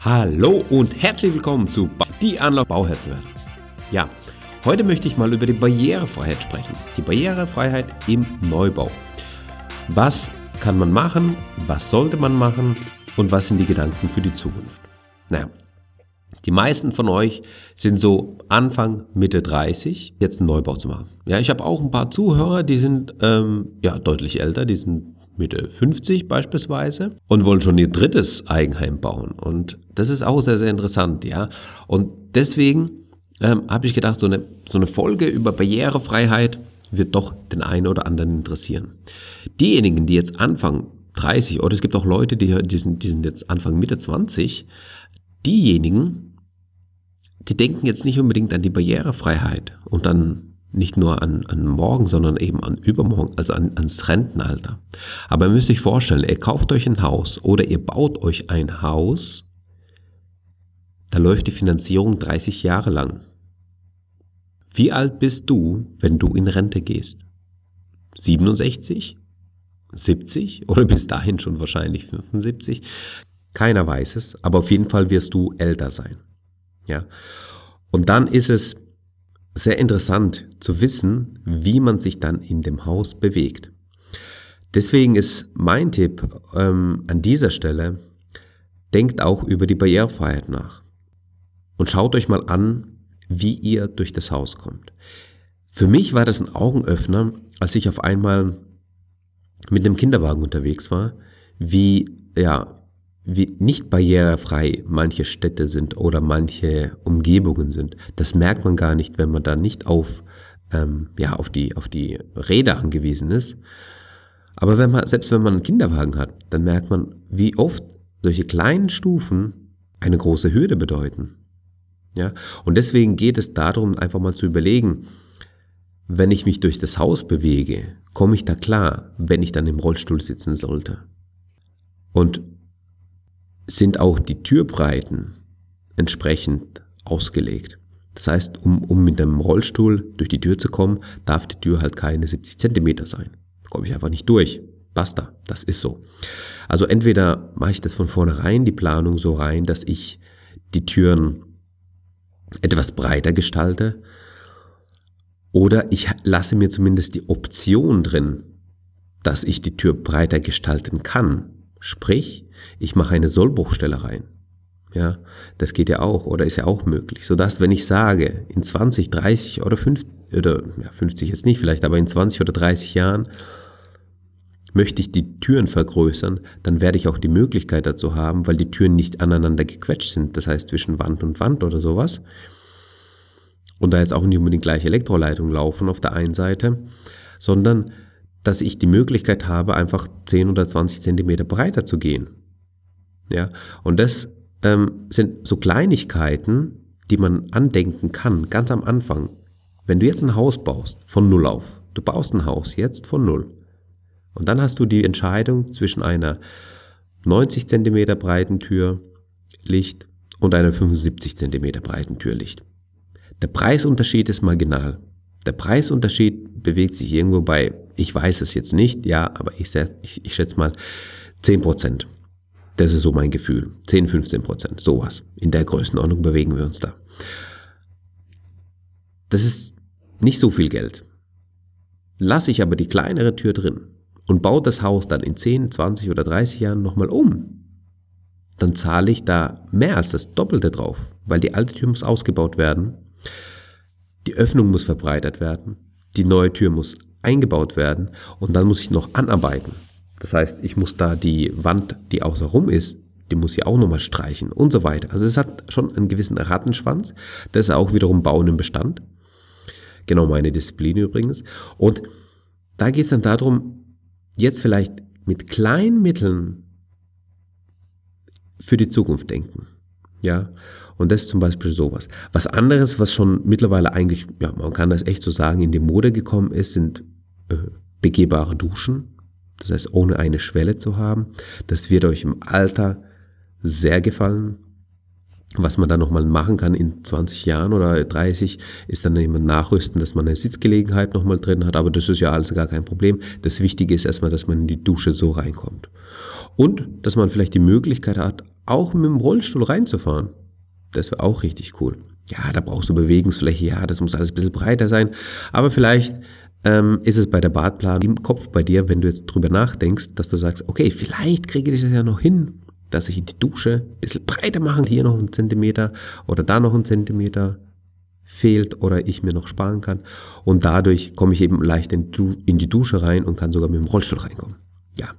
Hallo und herzlich willkommen zu Die Anlauf Bauherzwert. Ja, heute möchte ich mal über die Barrierefreiheit sprechen. Die Barrierefreiheit im Neubau. Was kann man machen? Was sollte man machen? Und was sind die Gedanken für die Zukunft? Naja, die meisten von euch sind so Anfang, Mitte 30, jetzt einen Neubau zu machen. Ja, ich habe auch ein paar Zuhörer, die sind ähm, ja deutlich älter, die sind Mitte 50 beispielsweise und wollen schon ihr drittes Eigenheim bauen. Und das ist auch sehr, sehr interessant, ja. Und deswegen ähm, habe ich gedacht, so eine, so eine Folge über Barrierefreiheit wird doch den einen oder anderen interessieren. Diejenigen, die jetzt Anfang 30 oder es gibt auch Leute, die, die, sind, die sind jetzt Anfang Mitte 20, diejenigen, die denken jetzt nicht unbedingt an die Barrierefreiheit und dann nicht nur an, an morgen, sondern eben an übermorgen, also an, ans Rentenalter. Aber ihr müsst euch vorstellen, ihr kauft euch ein Haus oder ihr baut euch ein Haus, da läuft die Finanzierung 30 Jahre lang. Wie alt bist du, wenn du in Rente gehst? 67? 70? Oder bis dahin schon wahrscheinlich 75? Keiner weiß es, aber auf jeden Fall wirst du älter sein. Ja. Und dann ist es sehr interessant zu wissen, wie man sich dann in dem Haus bewegt. Deswegen ist mein Tipp ähm, an dieser Stelle, denkt auch über die Barrierefreiheit nach und schaut euch mal an, wie ihr durch das Haus kommt. Für mich war das ein Augenöffner, als ich auf einmal mit dem Kinderwagen unterwegs war, wie ja, wie nicht barrierefrei manche Städte sind oder manche Umgebungen sind. Das merkt man gar nicht, wenn man da nicht auf, ähm, ja, auf, die, auf die Räder angewiesen ist. Aber wenn man, selbst wenn man einen Kinderwagen hat, dann merkt man, wie oft solche kleinen Stufen eine große Hürde bedeuten. Ja? Und deswegen geht es darum, einfach mal zu überlegen, wenn ich mich durch das Haus bewege, komme ich da klar, wenn ich dann im Rollstuhl sitzen sollte. Und sind auch die Türbreiten entsprechend ausgelegt. Das heißt, um, um mit einem Rollstuhl durch die Tür zu kommen, darf die Tür halt keine 70 Zentimeter sein. Da komme ich einfach nicht durch. Basta, das ist so. Also entweder mache ich das von vornherein, die Planung so rein, dass ich die Türen etwas breiter gestalte, oder ich lasse mir zumindest die Option drin, dass ich die Tür breiter gestalten kann. Sprich, ich mache eine Sollbruchstelle rein. Ja, das geht ja auch oder ist ja auch möglich, sodass wenn ich sage, in 20, 30 oder 50, oder ja, 50 jetzt nicht vielleicht, aber in 20 oder 30 Jahren möchte ich die Türen vergrößern, dann werde ich auch die Möglichkeit dazu haben, weil die Türen nicht aneinander gequetscht sind, das heißt zwischen Wand und Wand oder sowas. Und da jetzt auch nicht unbedingt gleich Elektroleitungen laufen auf der einen Seite, sondern dass ich die Möglichkeit habe, einfach 10 oder 20 Zentimeter breiter zu gehen. Ja, und das ähm, sind so Kleinigkeiten, die man andenken kann, ganz am Anfang. Wenn du jetzt ein Haus baust, von Null auf, du baust ein Haus jetzt von Null. Und dann hast du die Entscheidung zwischen einer 90 Zentimeter breiten Tür Licht und einer 75 Zentimeter breiten Tür Licht. Der Preisunterschied ist marginal. Der Preisunterschied bewegt sich irgendwo bei, ich weiß es jetzt nicht, ja, aber ich, ich, ich schätze mal 10 Prozent. Das ist so mein Gefühl. 10, 15 Prozent, sowas. In der Größenordnung bewegen wir uns da. Das ist nicht so viel Geld. Lasse ich aber die kleinere Tür drin und baue das Haus dann in 10, 20 oder 30 Jahren nochmal um, dann zahle ich da mehr als das Doppelte drauf, weil die alte Tür muss ausgebaut werden die Öffnung muss verbreitert werden, die neue Tür muss eingebaut werden und dann muss ich noch anarbeiten. Das heißt, ich muss da die Wand, die außenrum ist, die muss ich auch nochmal streichen und so weiter. Also es hat schon einen gewissen Rattenschwanz. Das ist auch wiederum Bauen im Bestand. Genau meine Disziplin übrigens. Und da geht es dann darum, jetzt vielleicht mit kleinen Mitteln für die Zukunft denken. Ja, und das ist zum Beispiel sowas. Was anderes, was schon mittlerweile eigentlich, ja, man kann das echt so sagen, in die Mode gekommen ist, sind äh, begehbare Duschen. Das heißt, ohne eine Schwelle zu haben. Das wird euch im Alter sehr gefallen. Was man da nochmal machen kann in 20 Jahren oder 30, ist dann eben nachrüsten, dass man eine Sitzgelegenheit nochmal drin hat. Aber das ist ja alles gar kein Problem. Das Wichtige ist erstmal, dass man in die Dusche so reinkommt. Und dass man vielleicht die Möglichkeit hat, auch mit dem Rollstuhl reinzufahren. Das wäre auch richtig cool. Ja, da brauchst du Bewegungsfläche, ja, das muss alles ein bisschen breiter sein. Aber vielleicht ähm, ist es bei der Badplanung im Kopf bei dir, wenn du jetzt drüber nachdenkst, dass du sagst, okay, vielleicht kriege ich das ja noch hin, dass ich die Dusche ein bisschen breiter mache, hier noch einen Zentimeter oder da noch einen Zentimeter fehlt oder ich mir noch sparen kann. Und dadurch komme ich eben leicht in, die Dusche rein und kann sogar mit dem Rollstuhl reinkommen. Ja.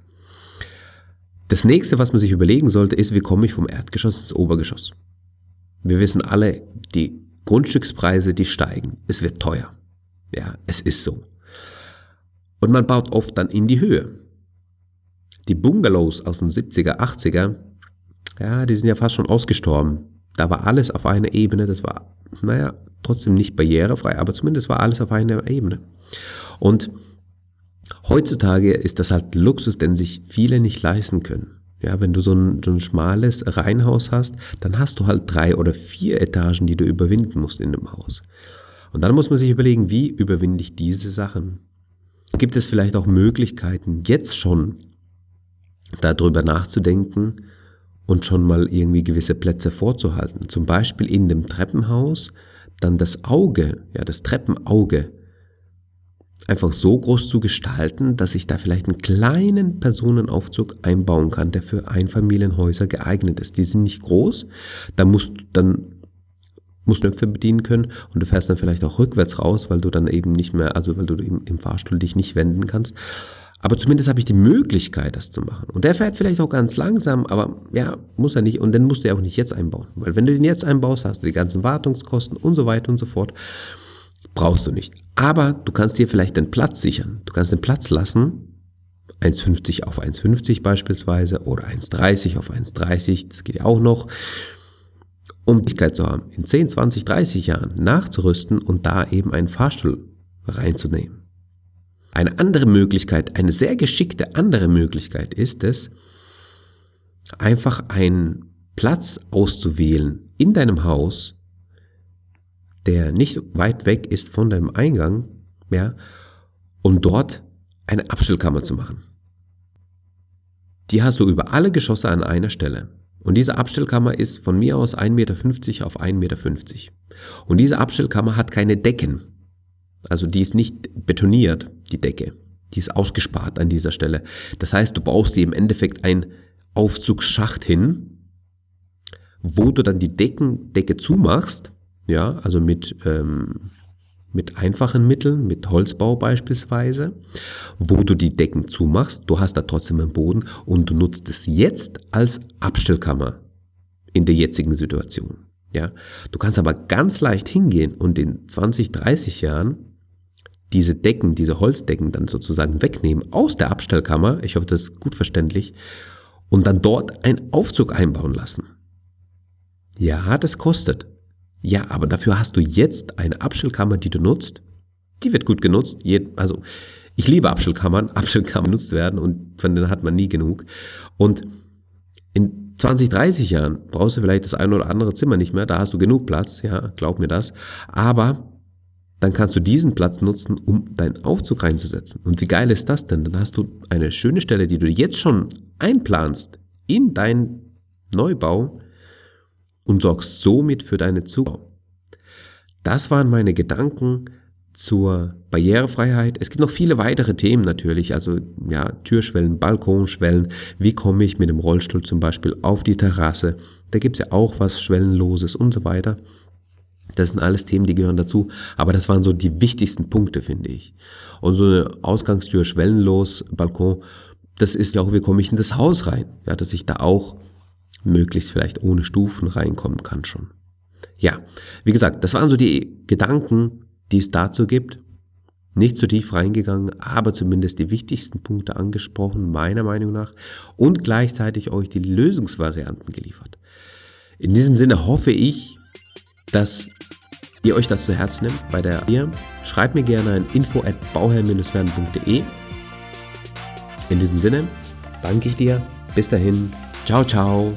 Das nächste, was man sich überlegen sollte, ist, wie komme ich vom Erdgeschoss ins Obergeschoss? Wir wissen alle, die Grundstückspreise, die steigen. Es wird teuer. Ja, es ist so. Und man baut oft dann in die Höhe. Die Bungalows aus den 70er, 80er, ja, die sind ja fast schon ausgestorben. Da war alles auf einer Ebene, das war, naja, trotzdem nicht barrierefrei, aber zumindest war alles auf einer Ebene. Und heutzutage ist das halt Luxus, den sich viele nicht leisten können. Ja, wenn du so ein, so ein schmales Reihenhaus hast, dann hast du halt drei oder vier Etagen, die du überwinden musst in dem Haus. Und dann muss man sich überlegen, wie überwinde ich diese Sachen? Gibt es vielleicht auch Möglichkeiten, jetzt schon darüber nachzudenken und schon mal irgendwie gewisse Plätze vorzuhalten? Zum Beispiel in dem Treppenhaus dann das Auge, ja, das Treppenauge einfach so groß zu gestalten, dass ich da vielleicht einen kleinen Personenaufzug einbauen kann, der für Einfamilienhäuser geeignet ist. Die sind nicht groß, da musst dann Knöpfe bedienen können und du fährst dann vielleicht auch rückwärts raus, weil du dann eben nicht mehr, also weil du im, im Fahrstuhl dich nicht wenden kannst. Aber zumindest habe ich die Möglichkeit, das zu machen. Und der fährt vielleicht auch ganz langsam, aber ja, muss er nicht. Und den musst du ja auch nicht jetzt einbauen. Weil wenn du den jetzt einbaust, hast du die ganzen Wartungskosten und so weiter und so fort. Brauchst du nicht. Aber du kannst dir vielleicht den Platz sichern. Du kannst den Platz lassen. 1,50 auf 1,50 beispielsweise oder 1,30 auf 1,30. Das geht ja auch noch um Möglichkeit zu haben, in 10, 20, 30 Jahren nachzurüsten und da eben einen Fahrstuhl reinzunehmen. Eine andere Möglichkeit, eine sehr geschickte andere Möglichkeit ist es, einfach einen Platz auszuwählen in deinem Haus, der nicht weit weg ist von deinem Eingang, ja, und dort eine Abstellkammer zu machen. Die hast du über alle Geschosse an einer Stelle. Und diese Abstellkammer ist von mir aus 1,50 Meter auf 1,50 Meter. Und diese Abstellkammer hat keine Decken. Also die ist nicht betoniert, die Decke. Die ist ausgespart an dieser Stelle. Das heißt, du baust dir im Endeffekt ein Aufzugsschacht hin, wo du dann die Decken, Decke zumachst, ja, also mit ähm, mit einfachen Mitteln, mit Holzbau beispielsweise, wo du die Decken zumachst, du hast da trotzdem einen Boden und du nutzt es jetzt als Abstellkammer in der jetzigen Situation. Ja, du kannst aber ganz leicht hingehen und in 20, 30 Jahren diese Decken, diese Holzdecken dann sozusagen wegnehmen aus der Abstellkammer, ich hoffe, das ist gut verständlich, und dann dort einen Aufzug einbauen lassen. Ja, das kostet. Ja, aber dafür hast du jetzt eine Abstellkammer, die du nutzt. Die wird gut genutzt. Also ich liebe Abstellkammern. Abstellkammern genutzt werden und von denen hat man nie genug. Und in 20, 30 Jahren brauchst du vielleicht das ein oder andere Zimmer nicht mehr. Da hast du genug Platz. Ja, glaub mir das. Aber dann kannst du diesen Platz nutzen, um deinen Aufzug reinzusetzen. Und wie geil ist das denn? Dann hast du eine schöne Stelle, die du jetzt schon einplanst in deinen Neubau und sorgst somit für deine Zukunft. Das waren meine Gedanken zur Barrierefreiheit. Es gibt noch viele weitere Themen natürlich, also ja, Türschwellen, Balkonschwellen, wie komme ich mit dem Rollstuhl zum Beispiel auf die Terrasse. Da gibt es ja auch was Schwellenloses und so weiter. Das sind alles Themen, die gehören dazu. Aber das waren so die wichtigsten Punkte, finde ich. Und so eine Ausgangstür, schwellenlos, Balkon, das ist ja auch, wie komme ich in das Haus rein? Ja, dass ich da auch möglichst vielleicht ohne Stufen reinkommen kann schon. Ja, wie gesagt, das waren so die Gedanken, die es dazu gibt. Nicht zu tief reingegangen, aber zumindest die wichtigsten Punkte angesprochen, meiner Meinung nach, und gleichzeitig euch die Lösungsvarianten geliefert. In diesem Sinne hoffe ich, dass ihr euch das zu Herzen nimmt bei der ihr. Schreibt mir gerne ein info at bauherr-werden.de. In diesem Sinne danke ich dir. Bis dahin. Ciao, ciao.